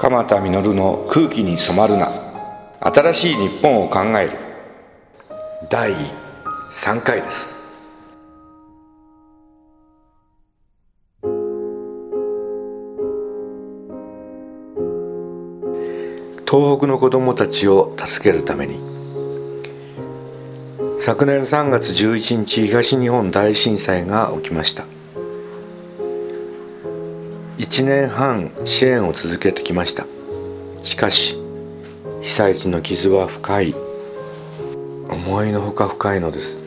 鎌田実の空気に染まるな。新しい日本を考える。第3回です。東北の子どもたちを助けるために。昨年3月11日東日本大震災が起きました。1年半支援を続けてきました。しかし被災地の傷は深い。思いのほか深いのです。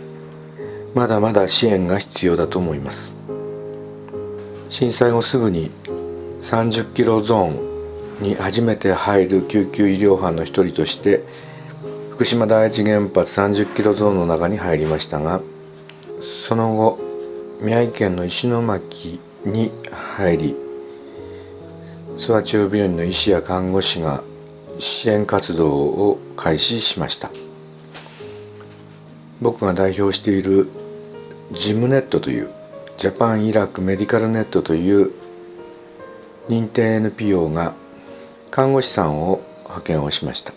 まだまだ支援が必要だと思います。震災後すぐに30キロゾーンに初めて入る救急医療班の一人として福島第一原発30キロゾーンの中に入りましたがその後宮城県の石巻に入り諏訪中病院の医師や看護師が支援活動を開始しました。僕が代表しているジムネットというジャパンイラクメディカルネットという認定 NPO が看護師さんを派遣をしました。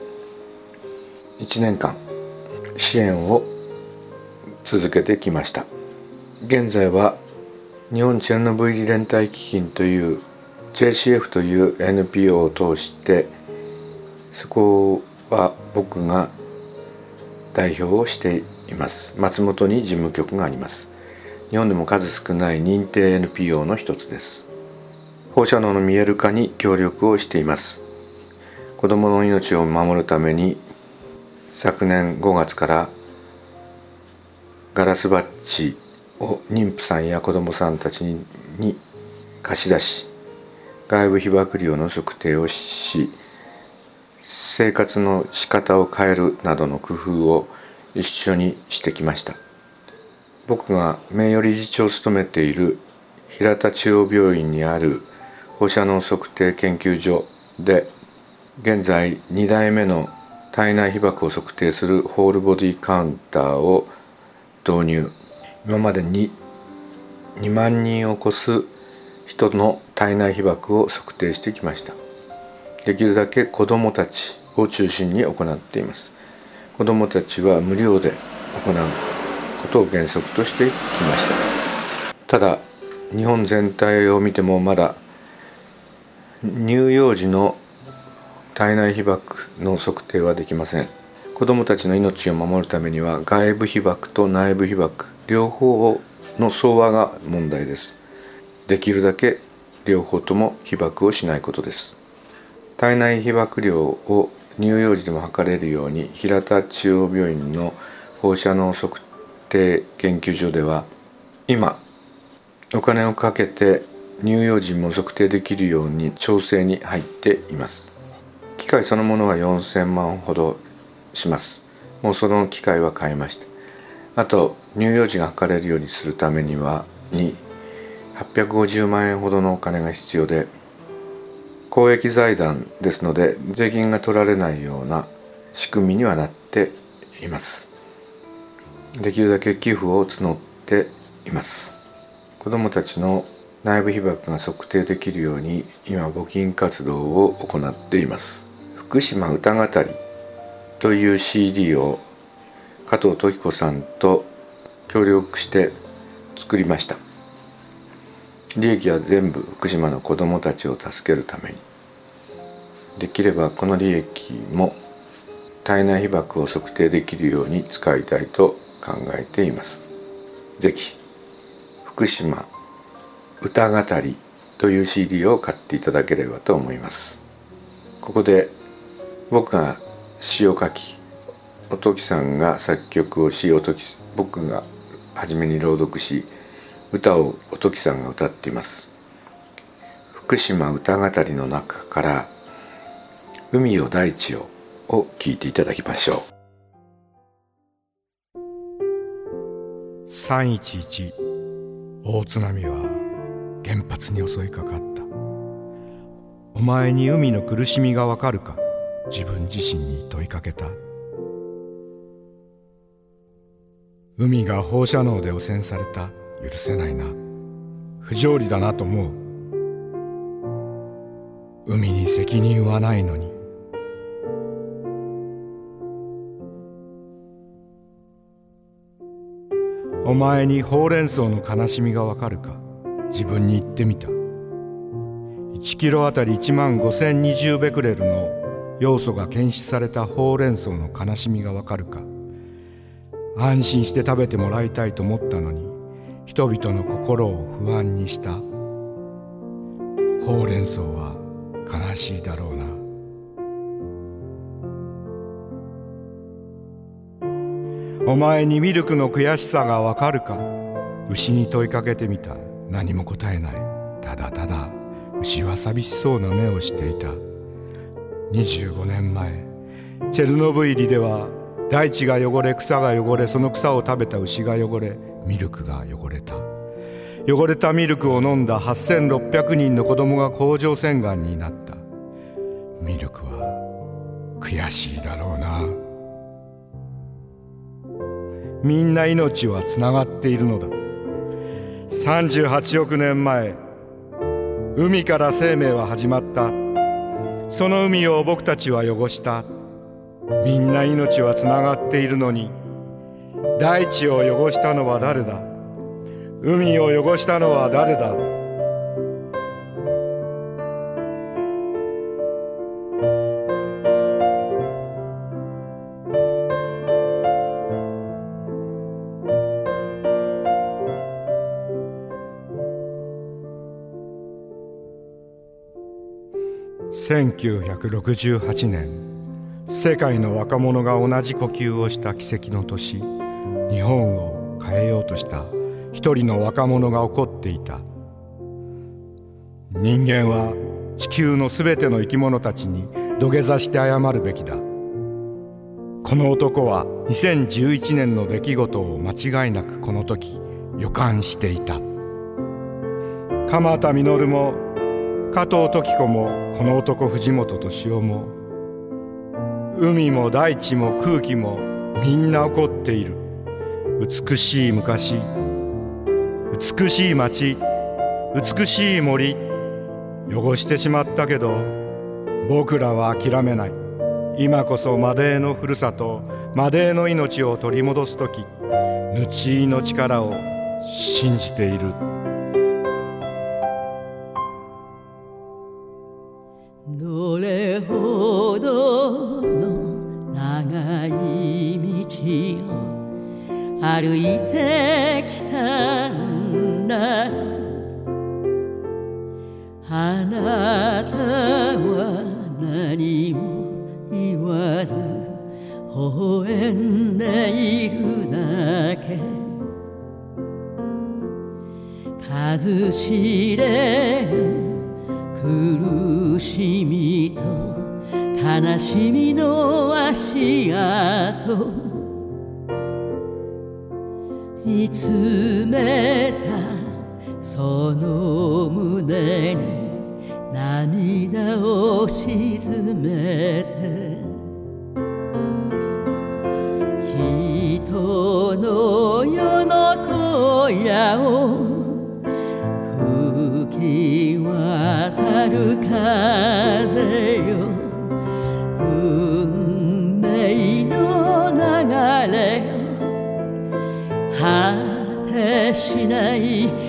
1年間支援を続けてきました。現在は日本チェルノブイリ連帯基金という JCF という NPO を通してそこは僕が代表をしています。松本に事務局があります。日本でも数少ない認定 NPO の一つです。放射能の見える化に協力をしています。子どもの命を守るために昨年5月からガラスバッジを妊婦さんや子どもさんたちに貸し出し外部被曝量の測定をし生活の仕方を変えるなどの工夫を一緒にしてきました。僕が名誉理事長を務めている平田中央病院にある放射能測定研究所で現在2代目の体内被曝を測定するホールボディカウンターを導入。今までに2万人を超す人の体内被曝を測定してきました。できるだけ子どもたちを中心に行っています。子どもたちは無料で行うことを原則としてきました。ただ日本全体を見てもまだ乳幼児の体内被曝の測定はできません。子どもたちの命を守るためには外部被曝と内部被曝両方の相和が問題です。できるだけ両方とも被爆をしないことです。体内被曝量を乳幼児でも測れるように平田中央病院の放射能測定研究所では今お金をかけて乳幼児も測定できるように調整に入っています。機械そのものは4000万ほどします。もうその機械は買いました。あと乳幼児が測れるようにするためにはに850万円ほどのお金が必要で公益財団ですので税金が取られないような仕組みにはなっています。できるだけ寄付を募っています。子どもたちの内部被曝が測定できるように今募金活動を行っています。福島歌語りという CD を加藤時子さんと協力して作りました。利益は全部福島の子どもたちを助けるために。できればこの利益も体内被曝を測定できるように使いたいと考えています。是非福島歌語りという CD を買っていただければと思います。ここで僕が詩を書き音木さんが作曲をし音木僕が初めに朗読し歌を音木さんが歌っています。福島歌語の中から「海よ大地よ」を聞いていただきましょう。311大津波は原発に襲いかかった。お前に海の苦しみがわかるか自分自身に問いかけた。海が放射能で汚染された。許せないな。不条理だなと思う。海に責任はないのに。お前にほうれん草の悲しみがわかるか？自分に言ってみた。1キロあたり1万5020ベクレルの要素が検出されたほうれん草の悲しみがわかるか？安心して食べてもらいたいと思ったのに。人々の心を不安にした。ほうれん草は悲しいだろうな。お前にミルクの悔しさがわかるか？牛に問いかけてみた。何も答えない。ただただ牛は寂しそうな目をしていた。25年前。チェルノブイリでは大地が汚れ草が汚れその草を食べた牛が汚れミルクが汚れた。汚れたミルクを飲んだ8600人の子供が甲状腺がんになった。ミルクは悔しいだろうな。みんな命はつながっているのだ。38億年前海から生命は始まった。その海を僕たちは汚した。みんな命はつながっているのに大地を汚したのは誰だ？海を汚したのは誰だ？1968年世界の若者が同じ呼吸をした奇跡の年。日本を変えようとした一人の若者が起こっていた。人間は地球のすべての生き物たちに土下座して謝るべきだ。この男は2011年の出来事を間違いなくこの時予感していた。鎌田稔も加藤時子もこの男藤本敏夫も海も大地も空気もみんな怒っている。美しい昔美しい町美しい森汚してしまったけど僕らは諦めない今こそマデーのふるさとマデーの命を取り戻す時ぬちの力を信じている。しみと悲しみの足跡。見つめたその胸に涙を沈めて。人の世の小屋を吹き渡る風よ。運命の流れ果てしない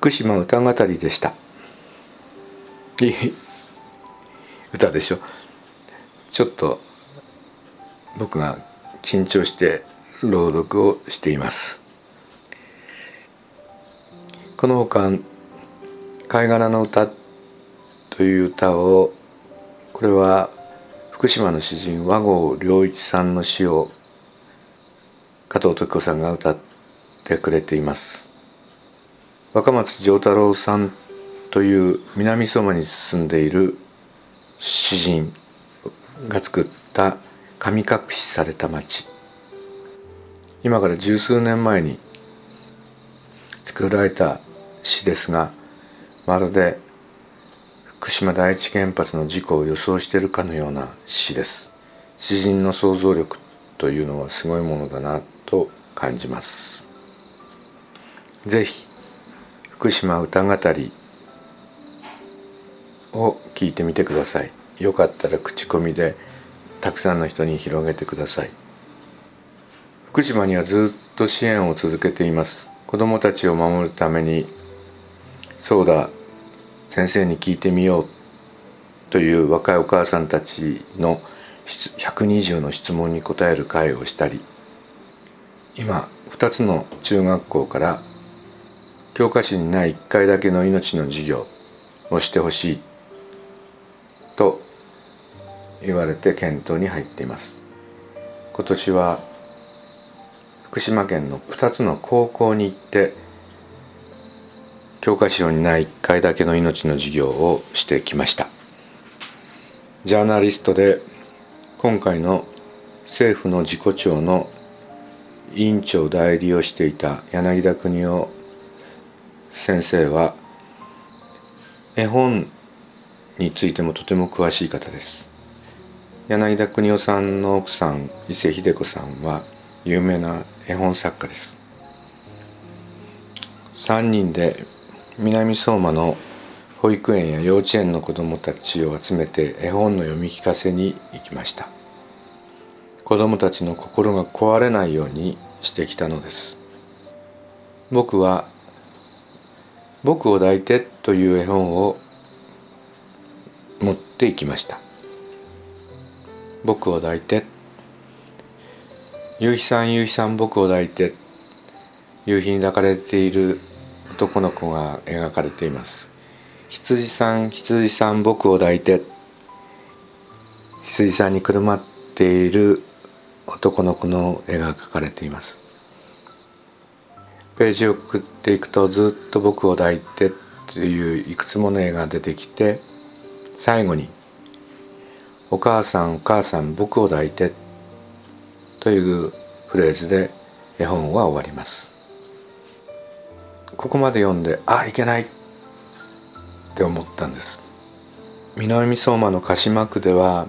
福島歌語りでした。いい。歌でしょ。ちょっと僕が緊張して朗読をしています。このほか「貝殻の歌」という歌をこれは福島の詩人和合良一さんの詩を加藤時子さんが歌ってくれています。若松丈太郎さんという南相馬に住んでいる詩人が作った神隠しされた町。今から十数年前に作られた詩ですがまるで福島第一原発の事故を予想しているかのような詩です。詩人の想像力というのはすごいものだなと感じます。ぜひ福島歌語りを聞いてみてください。よかったら口コミでたくさんの人に広げてください。福島にはずっと支援を続けています。子どもたちを守るためにそうだ先生に聞いてみよう。という若いお母さんたちの120の質問に答える会をしたり今2つの中学校から教科書にない1回だけの命の授業をしてほしいと言われて検討に入っています。今年は福島県の2つの高校に行って教科書にない1回だけの命の授業をしてきました。ジャーナリストで今回の政府の自己庁の委員長代理をしていた柳田邦夫先生は絵本についてもとても詳しい方です。柳田邦夫さんの奥さん伊勢秀子さんは有名な絵本作家です。3人で南相馬の保育園や幼稚園の子どもたちを集めて絵本の読み聞かせに行きました。子どもたちの心が壊れないようにしてきたのです。僕は「僕を抱いて」という絵本を持っていきました。僕を抱いて。夕日さん夕日さん僕を抱いて。夕日に抱かれている男の子が描かれています。羊さん羊さん僕を抱いて。羊さんにくるまっている男の子の絵が描かれています。ページをくくっていくとずっと僕を抱いてといういくつもの絵が出てきて最後にお母さんお母さん僕を抱いてというフレーズで絵本は終わります。ここまで読んであいけないって思ったんです。南相馬の鹿島区では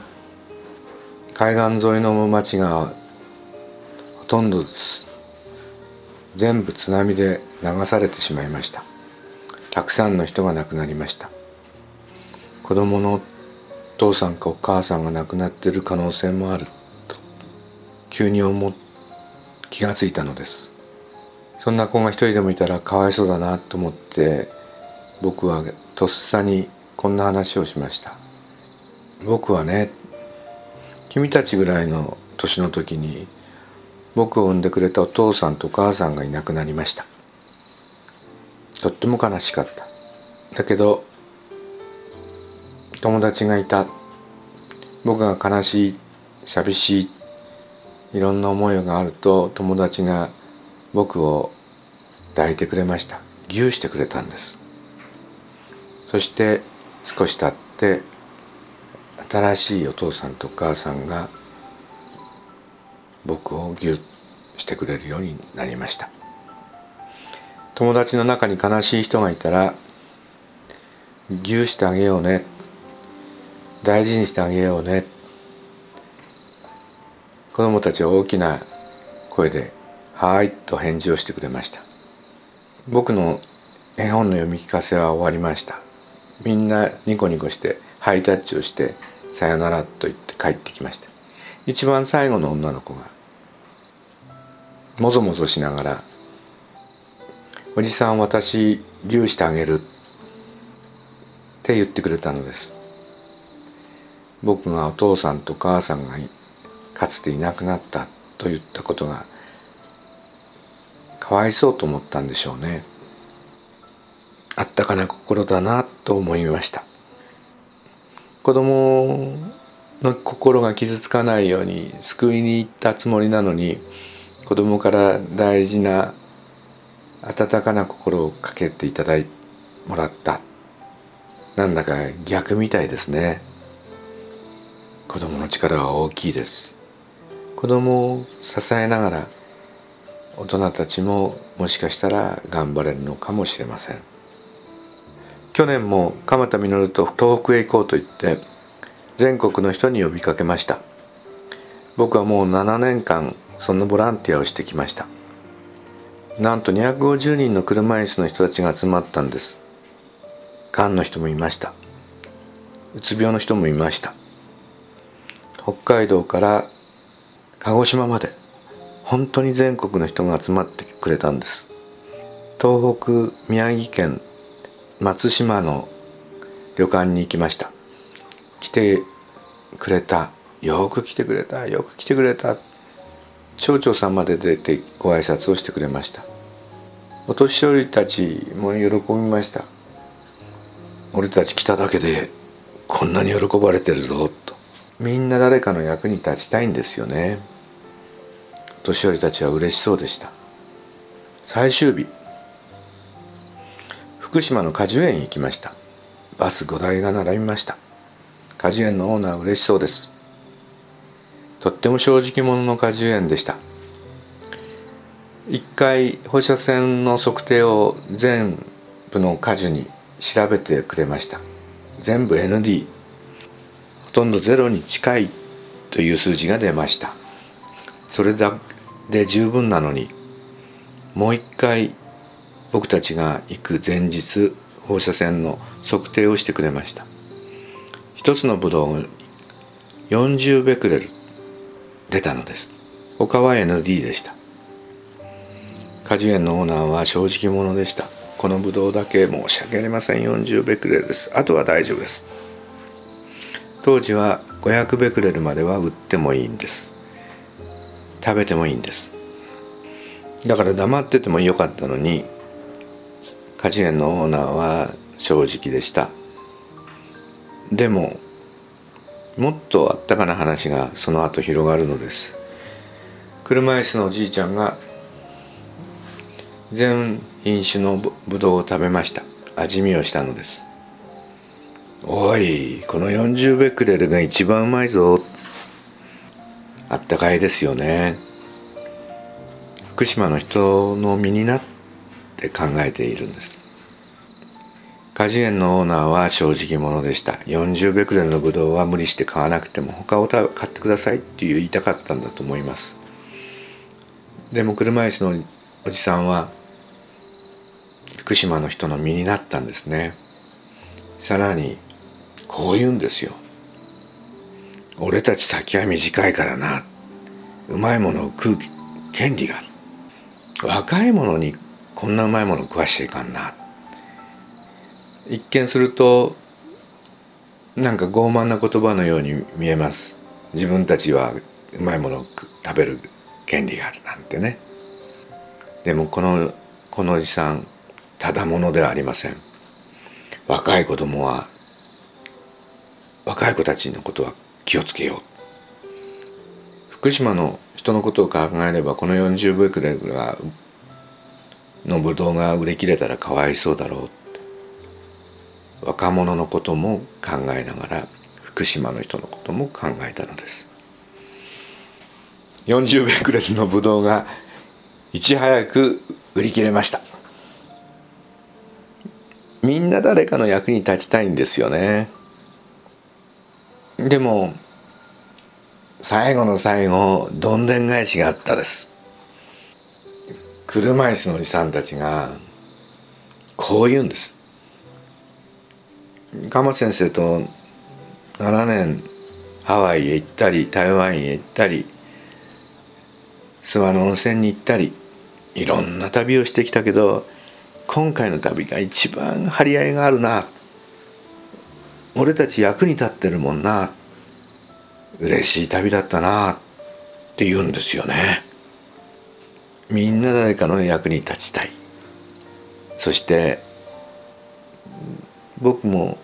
海岸沿いの町がほとんど全部津波で流されてしまいました。たくさんの人が亡くなりました。子供のお父さんかお母さんが亡くなってる可能性もあると急に思気がついたのです。そんな子が一人でもいたらかわいそうだなと思って僕はとっさにこんな話をしました。僕はね君たちぐらいの年の時に僕を産んでくれたお父さんとお母さんがいなくなりました。とっても悲しかった。だけど友達がいた。僕が悲しい寂しいいろんな思いがあると友達が僕を抱いてくれました。ぎゅうしてくれたんです。そして少し経って新しいお父さんとお母さんが僕をぎゅっしてくれるようになりました。友達の中に悲しい人がいたらぎゅうしてあげようね。大事にしてあげようね。子供たちは大きな声で「はい」と返事をしてくれました。僕の絵本の読み聞かせは終わりました。みんなニコニコしてハイタッチをして「さよなら」と言って帰ってきました。一番最後の女の子がもぞもぞしながら「おじさん私ギューしてあげる」って言ってくれたのです僕がお父さんと母さんがかつていなくなったと言ったことがかわいそうと思ったんでしょうねあったかな心だなと思いました。子供の心が傷つかないように救いに行ったつもりなのに子供から大事な温かな心をかけていただいもらった。なんだか逆みたいですね。子供の力は大きいです。子供を支えながら大人たちももしかしたら頑張れるのかもしれません。去年も鎌田稔と東北へ行こうと言って全国の人に呼びかけました。僕はもう7年間そのボランティアをしてきました。なんと250人の車椅子の人たちが集まったんです。がんの人もいました。うつ病の人もいました。北海道から鹿児島まで本当に全国の人が集まってくれたんです。東北宮城県松島の旅館に行きました。来てくれた。よく来てくれた。よく来てくれた。町長さんまで出てご挨拶をしてくれました。お年寄りたちも喜びました。俺たち来ただけでこんなに喜ばれてるぞ。と。みんな誰かの役に立ちたいんですよね。年寄りたちは嬉しそうでした。最終日福島の果樹園に行きました。バス5台が並びました。果樹園のオーナー嬉しそうです。とっても正直者の果樹園でした。一回放射線の測定を全部の果樹に調べてくれました。全部 ND ほとんどゼロに近いという数字が出ました。それだで十分なのにもう一回僕たちが行く前日放射線の測定をしてくれました。一つのブドウ40ベクレル出たのです。他は ND でした。果樹園のオーナーは正直者でした。このブドウだけ申し訳ありません。40ベクレルです。あとは大丈夫です。当時は500ベクレルまでは売ってもいいんです。食べてもいいんです。だから黙っててもよかったのに果樹園のオーナーは正直でした。でももっとあったかな話がその後広がるのです。車椅子のおじいちゃんが全品種のぶどうを食べました。味見をしたのです。おいこの40ベクレルが一番うまいぞ。あったかいですよね。福島の人の身になって考えているんです。果樹園のオーナーは正直者でした。40ベクレルのブドウは無理して買わなくても他を買ってくださいって言いたかったんだと思います。でも車椅子のおじさんは福島の人の身になったんですね。さらにこう言うんですよ。俺たち先は短いからな。うまいものを食う権利がある。若い者にこんなうまいものを食わしていかんな。一見するとなんか傲慢な言葉のように見えます。自分たちはうまいものを食べる権利があるなんてね。でもこのこのおじさんただものではありません。若い子供は若い子たちのことは気をつけよう。福島の人のことを考えればこの40ベクレがのブドウが売り切れたらかわいそうだろう。若者のことも考えながら福島の人のことも考えたのです。40ベクレルのブドウがいち早く売り切れました。みんな誰かの役に立ちたいんですよね。でも最後の最後どんでん返しがあったです。車椅子のおじさんたちがこう言うんです。鎌先生と7年ハワイへ行ったり台湾へ行ったり諏訪の温泉に行ったりいろんな旅をしてきたけど今回の旅が一番張り合いがあるな。俺たち役に立ってるもんな。嬉しい旅だったな。って言うんですよね。みんな誰かの役に立ちたい。そして僕も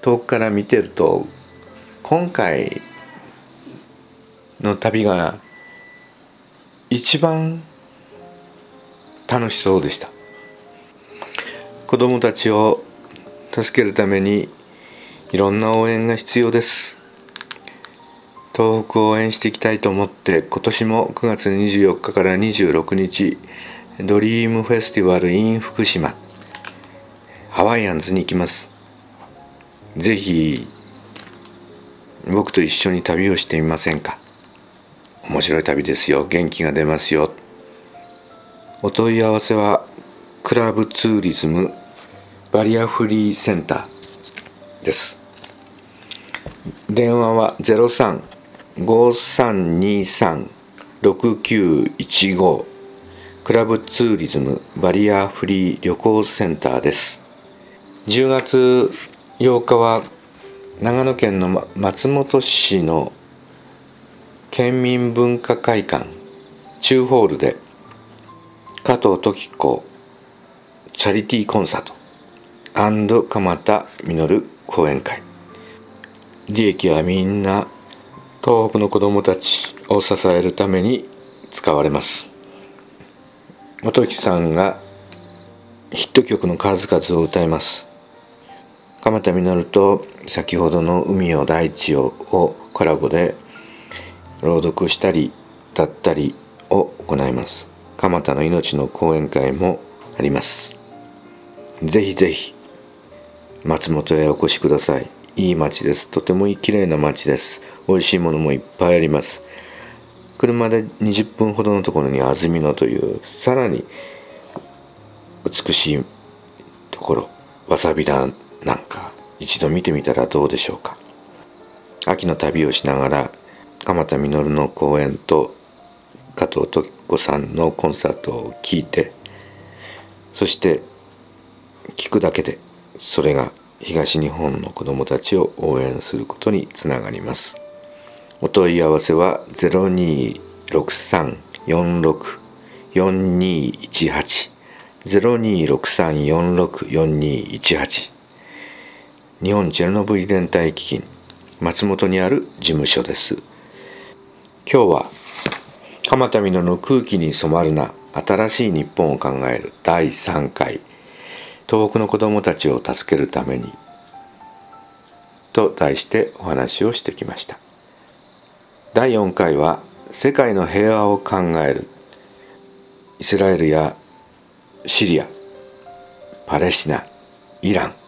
遠くから見てると今回の旅が一番楽しそうでした。子供たちを助けるためにいろんな応援が必要です。東北を応援していきたいと思って今年も9月24日から26日ドリームフェスティバル in 福島。ワイアンズに行きます。ぜひ僕と一緒に旅をしてみませんか？面白い旅ですよ。元気が出ますよ。お問い合わせはクラブツーリズムバリアフリーセンターです。電話は0353236915クラブツーリズムバリアフリー旅行センターです。10月8日は長野県の松本市の県民文化会館中ホールで加藤時子チャリティーコンサート鎌田実講演会。利益はみんな東北の子どもたちを支えるために使われます。元木さんがヒット曲の数々を歌います。鎌田実と先ほどの「海よ大地よ」をコラボで朗読したり歌ったりを行います。蒲田の命の講演会もあります。ぜひぜひ松本へお越しください。いい街です。とても綺麗な街です。美味しいものもいっぱいあります。車で20分ほどのところに安曇野というさらに美しいところわさび田なんか一度見てみたらどうでしょうか。秋の旅をしながら鎌田実の公演と加藤時子さんのコンサートを聴いてそして聞くだけでそれが東日本の子どもたちを応援することにつながります。お問い合わせは0263464218 0263464218日本チェルノブイ連帯基金松本にある事務所です。今日は鎌田実の空気に染まるな新しい日本を考える第3回。東北の子どもたちを助けるために。と題してお話をしてきました。第4回は世界の平和を考える。イスラエルやシリアパレスチナイラン。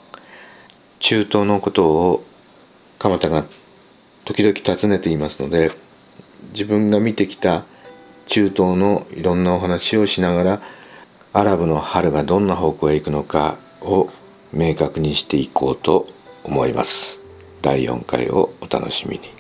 中東のことを鎌田が時々訪ねていますので自分が見てきた中東のいろんなお話をしながらアラブの春がどんな方向へ行くのかを明確にしていこうと思います。第4回をお楽しみに。